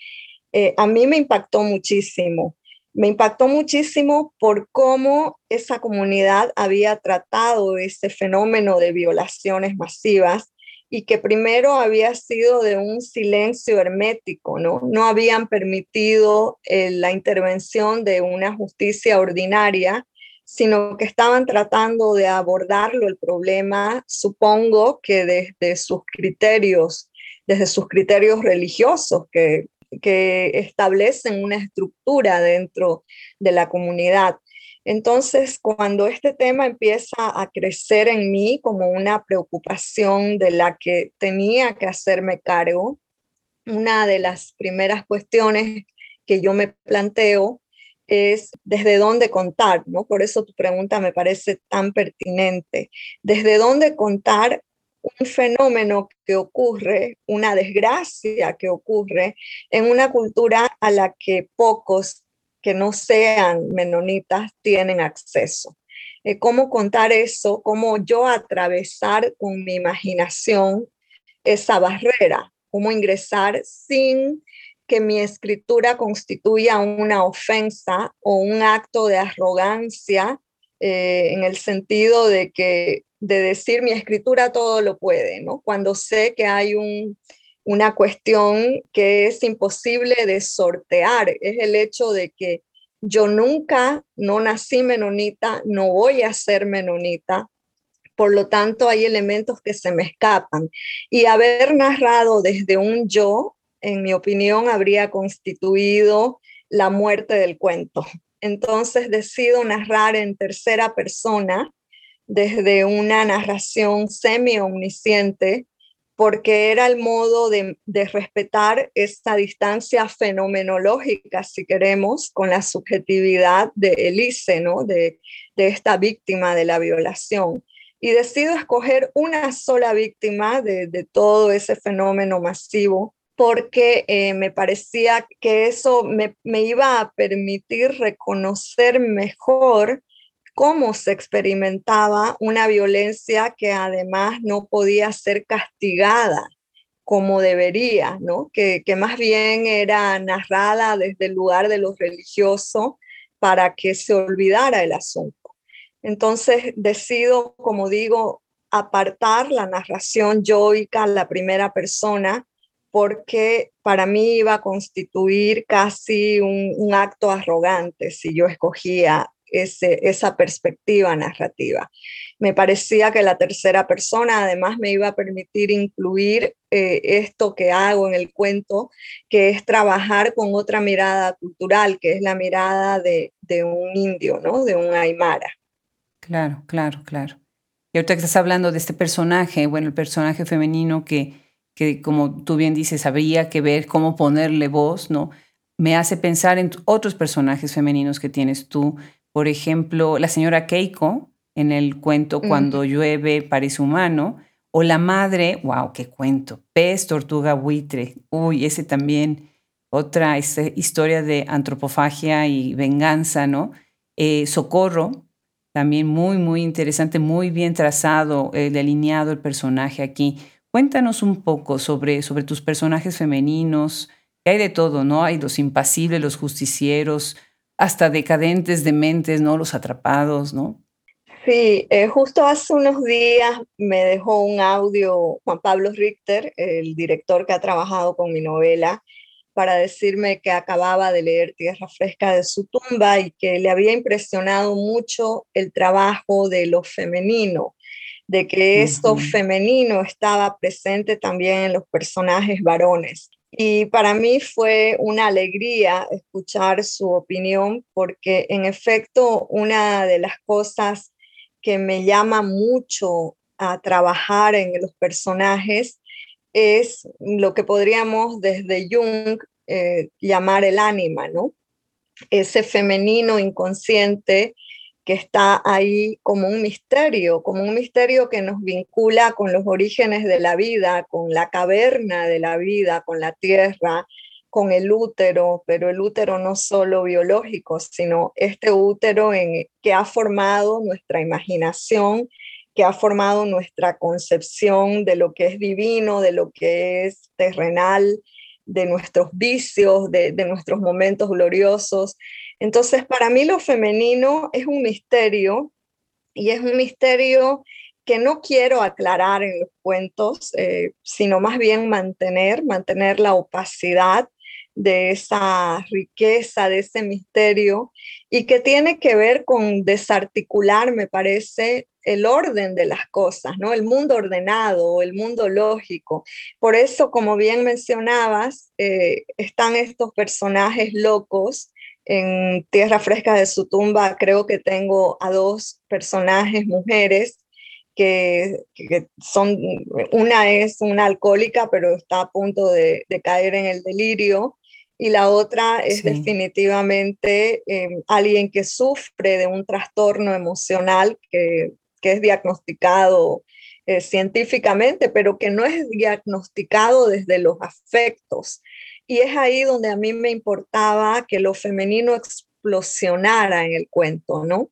eh, a mí me impactó muchísimo. Me impactó muchísimo por cómo esa comunidad había tratado ese fenómeno de violaciones masivas y que primero había sido de un silencio hermético, ¿no? No habían permitido eh, la intervención de una justicia ordinaria, sino que estaban tratando de abordarlo el problema, supongo que desde sus criterios, desde sus criterios religiosos que, que establecen una estructura dentro de la comunidad. Entonces, cuando este tema empieza a crecer en mí como una preocupación de la que tenía que hacerme cargo, una de las primeras cuestiones que yo me planteo es desde dónde contar, ¿no? Por eso tu pregunta me parece tan pertinente. ¿Desde dónde contar un fenómeno que ocurre, una desgracia que ocurre en una cultura a la que pocos que no sean menonitas tienen acceso. Eh, ¿Cómo contar eso? ¿Cómo yo atravesar con mi imaginación esa barrera? ¿Cómo ingresar sin que mi escritura constituya una ofensa o un acto de arrogancia eh, en el sentido de que de decir mi escritura todo lo puede, ¿no? Cuando sé que hay un, una cuestión que es imposible de sortear, es el hecho de que yo nunca, no nací menonita, no voy a ser menonita, por lo tanto hay elementos que se me escapan. Y haber narrado desde un yo, en mi opinión, habría constituido la muerte del cuento. entonces decido narrar en tercera persona desde una narración semi-omnisciente porque era el modo de, respetar esta distancia fenomenológica, si queremos, con la subjetividad de Elise, ¿no? de, esta víctima de la violación. Y decido escoger una sola víctima de, todo ese fenómeno masivo porque eh, me parecía que eso me iba a permitir reconocer mejor cómo se experimentaba una violencia que además no podía ser castigada como debería, ¿no? Que, más bien era narrada desde el lugar de lo religioso para que se olvidara el asunto. Entonces decido, como digo, apartar la narración yoica, la primera persona, porque para mí iba a constituir casi un acto arrogante si yo escogía esa perspectiva narrativa. Me parecía que la tercera persona además me iba a permitir incluir eh, esto que hago en el cuento, que es trabajar con otra mirada cultural, que es la mirada de, un indio, ¿no? De un aymara. Claro, claro, claro. Y ahorita que estás hablando de este personaje, bueno, el personaje femenino que, que como tú bien dices, habría que ver cómo ponerle voz, ¿no? Me hace pensar en otros personajes femeninos que tienes tú, por ejemplo, la señora Keiko en el cuento Cuando llueve parece humano, o la madre, wow, qué cuento, pez, tortuga, buitre, uy, ese también, otra historia de antropofagia y venganza, ¿no? Eh, Socorro, también muy, muy interesante, muy bien trazado, eh, delineado el personaje aquí. Cuéntanos un poco sobre, sobre tus personajes femeninos, que hay de todo, ¿no? Hay los impasibles, los justicieros, hasta decadentes, dementes, ¿no? Los atrapados, ¿no? Sí, eh, justo hace unos días me dejó un audio Juan Pablo Richter, el director que ha trabajado con mi novela, para decirme que acababa de leer Tierra Fresca de su tumba y que le había impresionado mucho el trabajo de lo femenino, de que esto femenino estaba presente también en los personajes varones. Y para mí fue una alegría escuchar su opinión porque en efecto una de las cosas que me llama mucho a trabajar en los personajes es lo que podríamos desde Jung eh, llamar el ánima, ¿no? Ese femenino inconsciente que está ahí como un misterio, como un misterio que nos vincula con los orígenes de la vida, con la caverna de la vida, con la tierra, con el útero, pero el útero no solo biológico, sino este útero en, que ha formado nuestra imaginación, que ha formado nuestra concepción de lo que es divino, de lo que es terrenal, de nuestros vicios, de, de nuestros momentos gloriosos. Entonces, para mí lo femenino es un misterio y es un misterio que no quiero aclarar en los cuentos, eh, sino más bien mantener, mantener la opacidad de esa riqueza, de ese misterio, y que tiene que ver con desarticular, me parece, el orden de las cosas, ¿no? El mundo ordenado, el mundo lógico. Por eso, como bien mencionabas, eh, están estos personajes locos en Tierra Fresca de su tumba creo que tengo a dos personajes mujeres que, son, una es una alcohólica pero está a punto de, caer en el delirio y la otra es definitivamente em, alguien que sufre de un trastorno emocional que, es diagnosticado eh, científicamente, pero que no es diagnosticado desde los afectos, y es ahí donde a mí me importaba que lo femenino explosionara en el cuento, ¿no?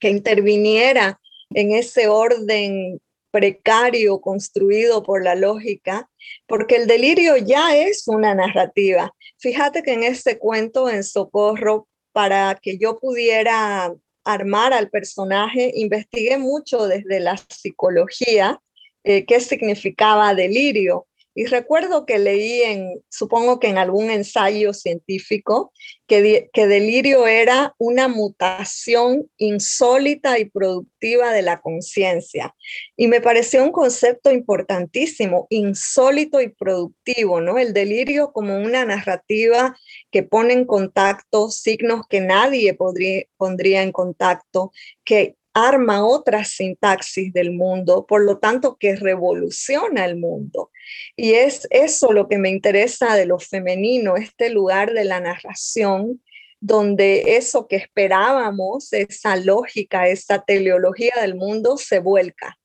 Que interviniera en ese orden precario construido por la lógica, porque el delirio ya es una narrativa. Fíjate que en ese cuento, en Socorro, para que yo pudiera armar al personaje, investigué mucho desde la psicología eh, qué significaba delirio Y recuerdo que leí en, supongo que en algún ensayo científico, que, que delirio era una mutación insólita y productiva de la conciencia. Y me pareció un concepto importantísimo, insólito y productivo, ¿no? El delirio como una narrativa que pone en contacto signos que nadie podría, pondría en contacto, que arma otra sintaxis del mundo, por lo tanto que revoluciona el mundo. Y es eso lo que me interesa de lo femenino, este lugar de la narración, donde eso que esperábamos, esa lógica, esa teleología del mundo se vuelca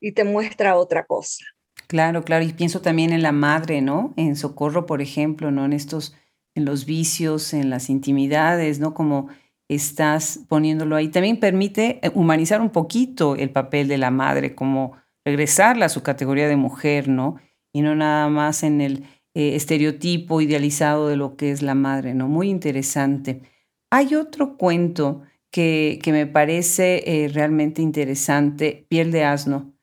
y te muestra otra cosa. Claro, claro, y pienso también en la madre, ¿no? En Socorro, por ejemplo, ¿no? En estos, en los vicios, en las intimidades, ¿no? Como estás poniéndolo ahí. También permite eh, humanizar un poquito el papel de la madre, como regresarla a su categoría de mujer, ¿no? Y no nada más en el eh, estereotipo idealizado de lo que es la madre, ¿no? Muy interesante. Hay otro cuento que, que me parece eh, realmente interesante, Piel de Asno,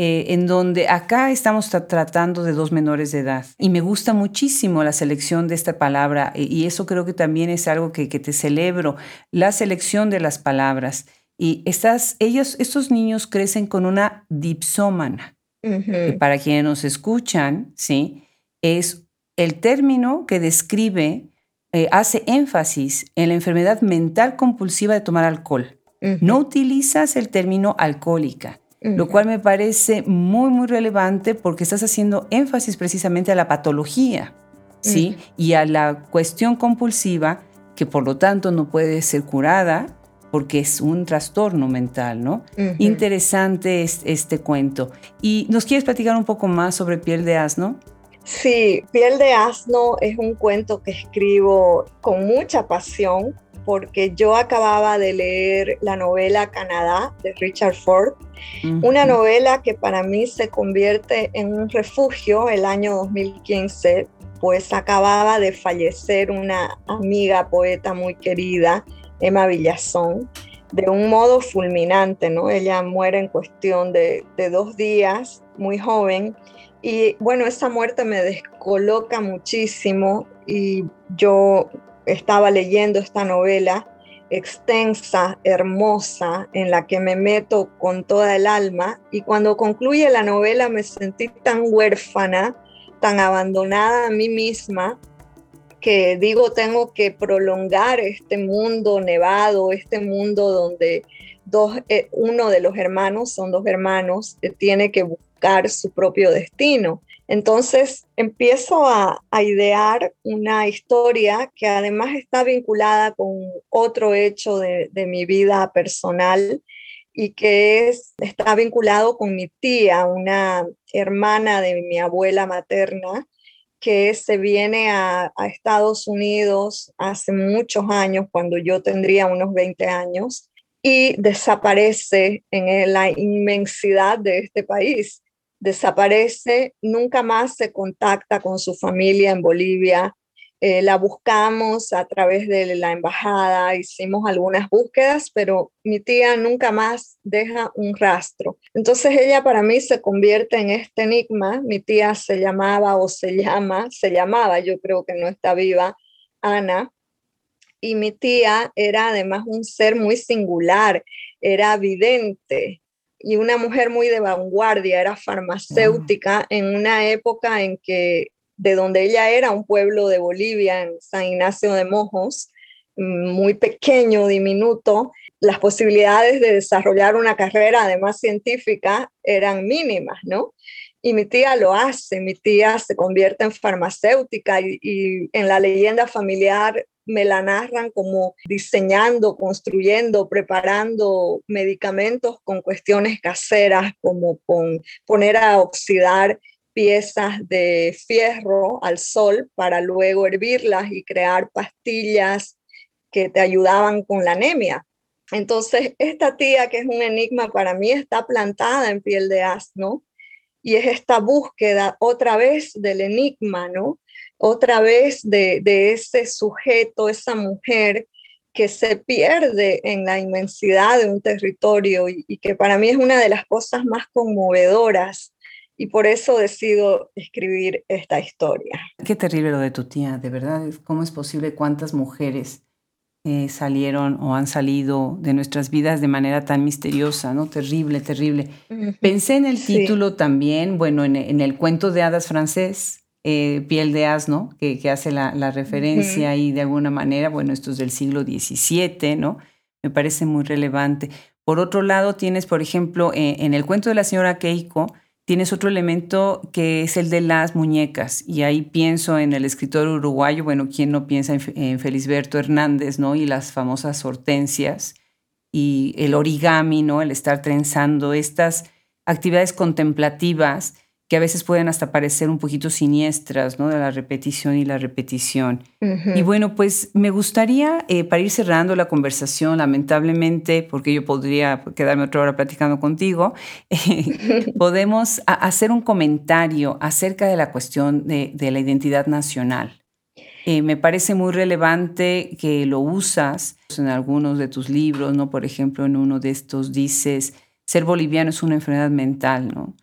eh, en donde acá estamos tratando de dos menores de edad. Y me gusta muchísimo la selección de esta palabra eh, y eso creo que también es algo que, te celebro, la selección de las palabras. Y estas, ellos, estos niños crecen con una dipsómana, que para quienes nos escuchan, ¿sí? es el término que describe, eh, hace énfasis en la enfermedad mental compulsiva de tomar alcohol. No utilizas el término alcohólica lo cual me parece muy, muy relevante porque estás haciendo énfasis precisamente a la patología, ¿sí? Y a la cuestión compulsiva, que por lo tanto no puede ser curada porque es un trastorno mental, ¿no? Interesante es, este cuento. ¿Y nos quieres platicar un poco más sobre Piel de Asno? Sí, Piel de Asno es un cuento que escribo con mucha pasión porque yo acababa de leer la novela Canadá de Richard Ford, una novela que para mí se convierte en un refugio el año 2015, pues acababa de fallecer una amiga poeta muy querida, Emma Villazón, de un modo fulminante, ¿no? Ella muere en cuestión de, de dos días, muy joven, y bueno, esa muerte me descoloca muchísimo y yo estaba leyendo esta novela extensa, hermosa, en la que me meto con toda el alma y cuando concluye la novela me sentí tan huérfana, tan abandonada a mí misma, que digo, tengo que prolongar este mundo nevado, este mundo donde eh, uno de los hermanos, son dos hermanos, eh, tiene que buscar su propio destino. Entonces empiezo a, idear una historia que además está vinculada con otro hecho de, mi vida personal y que es, está vinculado con mi tía, una hermana de mi abuela materna, que se viene a, Estados Unidos hace muchos años, cuando yo tendría unos 20 años, y desaparece en la inmensidad de este país desaparece, nunca más se contacta con su familia en Bolivia. Eh, la buscamos a través de la embajada, hicimos algunas búsquedas, pero mi tía nunca más deja un rastro. Entonces ella para mí se convierte en este enigma. Mi tía se llamaba o se llama, se llamaba, yo creo que no está viva, Ana. Y mi tía era además un ser muy singular, era vidente, y una mujer muy de vanguardia, era farmacéutica en una época en que de donde ella era, un pueblo de Bolivia, en San Ignacio de Mojos, mm, muy pequeño, diminuto, las posibilidades de desarrollar una carrera además científica eran mínimas, ¿no? Y mi tía lo hace, mi tía se convierte en farmacéutica y, y en la leyenda familiar me la narran como diseñando, construyendo, preparando medicamentos con cuestiones caseras, como con poner a oxidar piezas de fierro al sol para luego hervirlas y crear pastillas que te ayudaban con la anemia. Entonces, esta tía, que es un enigma para mí, está plantada en piel de asno y es esta búsqueda otra vez del enigma, ¿no? Otra vez de, ese sujeto, esa mujer que se pierde en la inmensidad de un territorio y, que para mí es una de las cosas más conmovedoras y por eso decido escribir esta historia. Qué terrible lo de tu tía, de verdad, ¿cómo es posible cuántas mujeres eh, salieron o han salido de nuestras vidas de manera tan misteriosa, ¿no? Terrible, terrible. Pensé en el título también, bueno, en, el cuento de hadas francés, eh, Piel de asno, que, que hace la, referencia y de alguna manera, bueno, esto es del siglo XVII, ¿no? Me parece muy relevante. Por otro lado, tienes, por ejemplo, eh, en el cuento de la señora Keiko, tienes otro elemento que es el de las muñecas. Y ahí pienso en el escritor uruguayo, bueno, ¿quién no piensa en, Felisberto Hernández, ¿no? Y las famosas hortensias y el origami, ¿no? El estar trenzando estas actividades contemplativas que a veces pueden hasta parecer un poquito siniestras, ¿no? De la repetición y la repetición. Y bueno, pues me gustaría, eh, para ir cerrando la conversación, lamentablemente, porque yo podría quedarme otra hora platicando contigo, podemos hacer un comentario acerca de la cuestión de, la identidad nacional. Eh, me parece muy relevante que lo usas en algunos de tus libros, ¿no? Por ejemplo, en uno de estos dices, ser boliviano es una enfermedad mental, ¿no?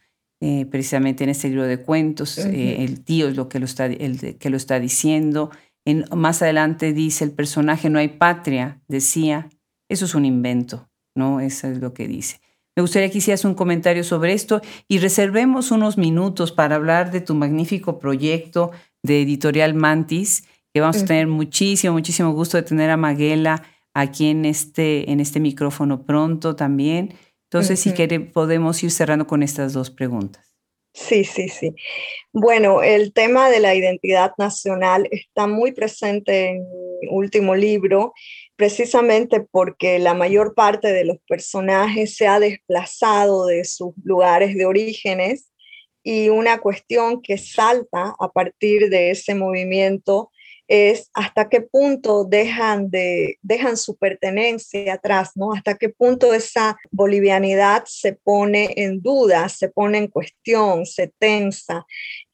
Eh, precisamente en este libro de cuentos, eh, el tío es lo que lo está, el que lo está diciendo. En, más adelante dice el personaje, no hay patria, decía, eso es un invento, ¿no? Eso es lo que dice. Me gustaría que hicieras un comentario sobre esto y reservemos unos minutos para hablar de tu magnífico proyecto de editorial Mantis, que vamos a tener muchísimo, muchísimo gusto de tener a Maguela aquí en este, en este micrófono pronto también. Entonces, si quiere, podemos ir cerrando con estas dos preguntas. Sí, sí, sí. Bueno, el tema de la identidad nacional está muy presente en mi último libro, precisamente porque la mayor parte de los personajes se ha desplazado de sus lugares de orígenes y una cuestión que salta a partir de ese movimiento es hasta qué punto dejan, de, dejan su pertenencia atrás, ¿no? Hasta qué punto esa bolivianidad se pone en duda, se pone en cuestión, se tensa.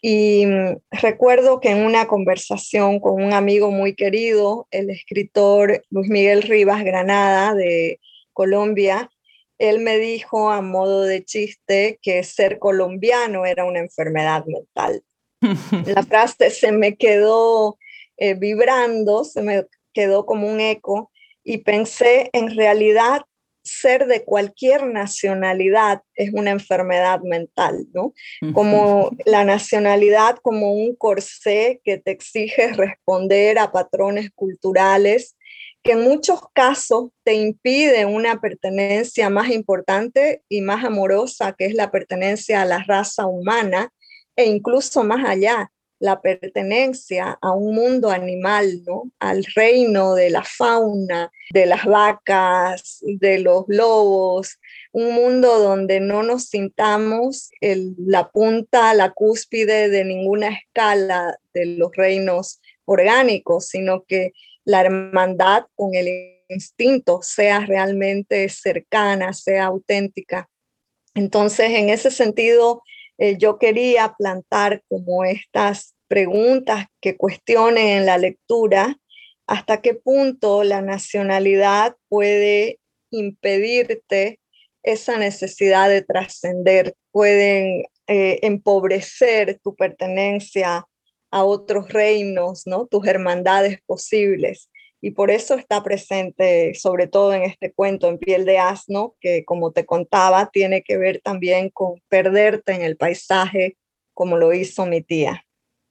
Y mm, recuerdo que en una conversación con un amigo muy querido, el escritor Luis Miguel Rivas Granada de Colombia, él me dijo a modo de chiste que ser colombiano era una enfermedad mental. La frase se me quedó eh, vibrando, se me quedó como un eco y pensé en realidad ser de cualquier nacionalidad es una enfermedad mental, ¿no? Como la nacionalidad como un corsé que te exige responder a patrones culturales que en muchos casos te impide una pertenencia más importante y más amorosa, que es la pertenencia a la raza humana e incluso más allá, la pertenencia a un mundo animal, ¿no? al reino de la fauna, de las vacas, de los lobos, un mundo donde no nos sintamos la punta, la cúspide de ninguna escala de los reinos orgánicos, sino que la hermandad con el instinto sea realmente cercana, sea auténtica. Entonces, en ese sentido, eh, yo quería plantar como estas preguntas que cuestionen en la lectura hasta qué punto la nacionalidad puede impedirte esa necesidad de trascender, pueden eh, empobrecer tu pertenencia a otros reinos, ¿no? tus hermandades posibles. Y por eso está presente, sobre todo en este cuento, en piel de asno, que como te contaba, tiene que ver también con perderte en el paisaje, como lo hizo mi tía.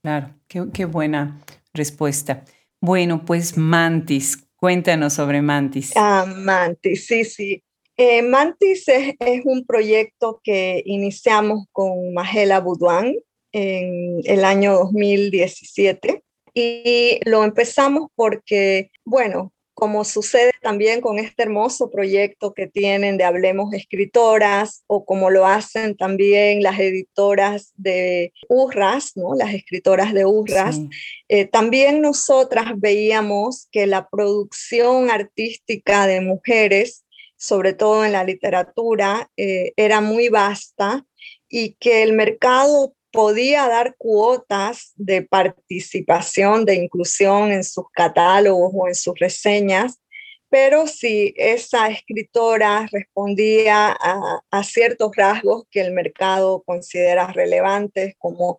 Claro, qué, buena respuesta. Bueno, pues Mantis, cuéntanos sobre Mantis. Ah, Mantis, sí, sí. Eh, Mantis es, es, un proyecto que iniciamos con Magela Boudouin en el año 2017 y lo empezamos porque, bueno, como sucede también con este hermoso proyecto que tienen de Hablemos Escritoras o como lo hacen también las editoras de Urras, ¿no? las escritoras de Urras, eh, también nosotras veíamos que la producción artística de mujeres, sobre todo en la literatura, eh, era muy vasta y que el mercado podía dar cuotas de participación, de inclusión en sus catálogos o en sus reseñas, pero si esa escritora respondía a, ciertos rasgos que el mercado considera relevantes, como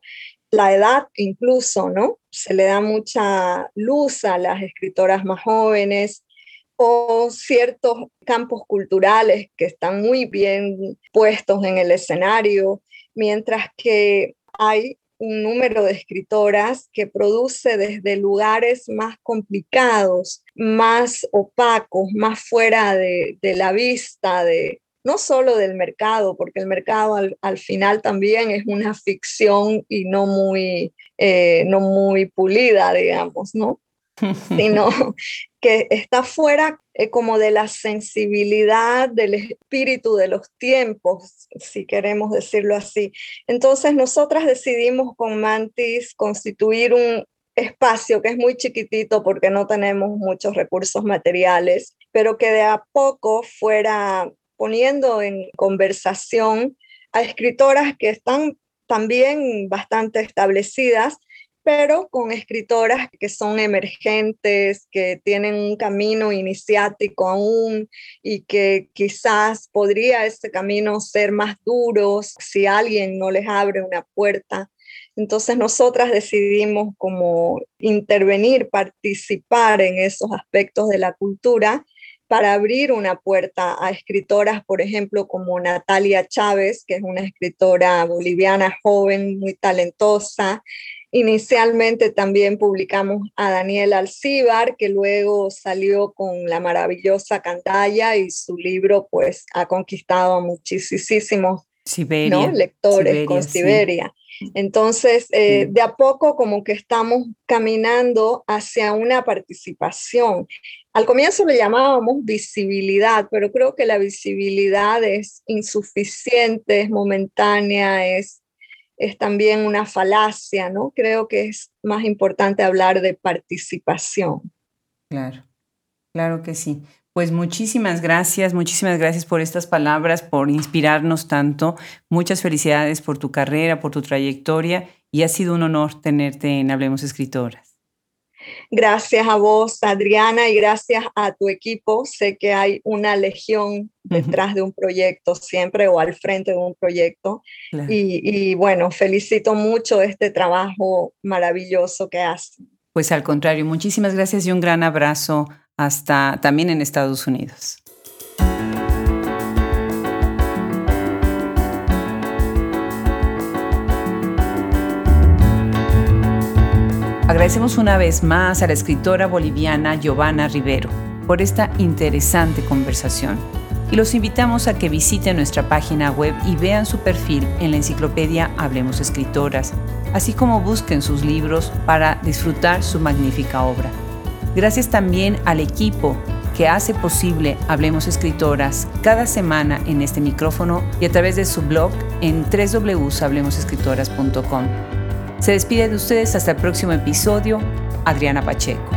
la edad incluso, ¿no? Se le da mucha luz a las escritoras más jóvenes o ciertos campos culturales que están muy bien puestos en el escenario, mientras que hay un número de escritoras que produce desde lugares más complicados, más opacos, más fuera de, la vista, de, no solo del mercado, porque el mercado al, final también es una ficción y no muy, eh, no muy pulida, digamos, ¿no? sino que está fuera eh, como de la sensibilidad del espíritu de los tiempos, si queremos decirlo así. Entonces nosotras decidimos con Mantis constituir un espacio que es muy chiquitito porque no tenemos muchos recursos materiales, pero que de a poco fuera poniendo en conversación a escritoras que están también bastante establecidas, pero con escritoras que son emergentes, que tienen un camino iniciático aún y que quizás podría ese camino ser más duro si alguien no les abre una puerta. Entonces nosotras decidimos como intervenir, participar en esos aspectos de la cultura para abrir una puerta a escritoras, por ejemplo, como Natalia Chávez, que es una escritora boliviana joven, muy talentosa, Inicialmente también publicamos a Daniel Alcíbar, que luego salió con la maravillosa Cantalla y su libro pues ha conquistado a muchísimos lectores con Siberia. Entonces, eh, de a poco como que estamos caminando hacia una participación. Al comienzo le llamábamos visibilidad, pero creo que la visibilidad es insuficiente, es momentánea, es es también una falacia, ¿no? Creo que es más importante hablar de participación. Claro, claro que sí. Pues muchísimas gracias, muchísimas gracias por estas palabras, por inspirarnos tanto. Muchas felicidades por tu carrera, por tu trayectoria y ha sido un honor tenerte en Hablemos Escritoras. Gracias a vos, Adriana, y gracias a tu equipo. Sé que hay una legión detrás de un proyecto siempre o al frente de un proyecto. Y, bueno, felicito mucho este trabajo maravilloso que hacen. Pues al contrario, muchísimas gracias y un gran abrazo hasta también en Estados Unidos. Agradecemos una vez más a la escritora boliviana Giovanna Rivero por esta interesante conversación y los invitamos a que visiten nuestra página web y vean su perfil en la enciclopedia Hablemos Escritoras, así como busquen sus libros para disfrutar su magnífica obra. Gracias también al equipo que hace posible Hablemos Escritoras cada semana en este micrófono y a través de su blog en www.hablemosescritoras.com. Se despide de ustedes hasta el próximo episodio, Adriana Pacheco.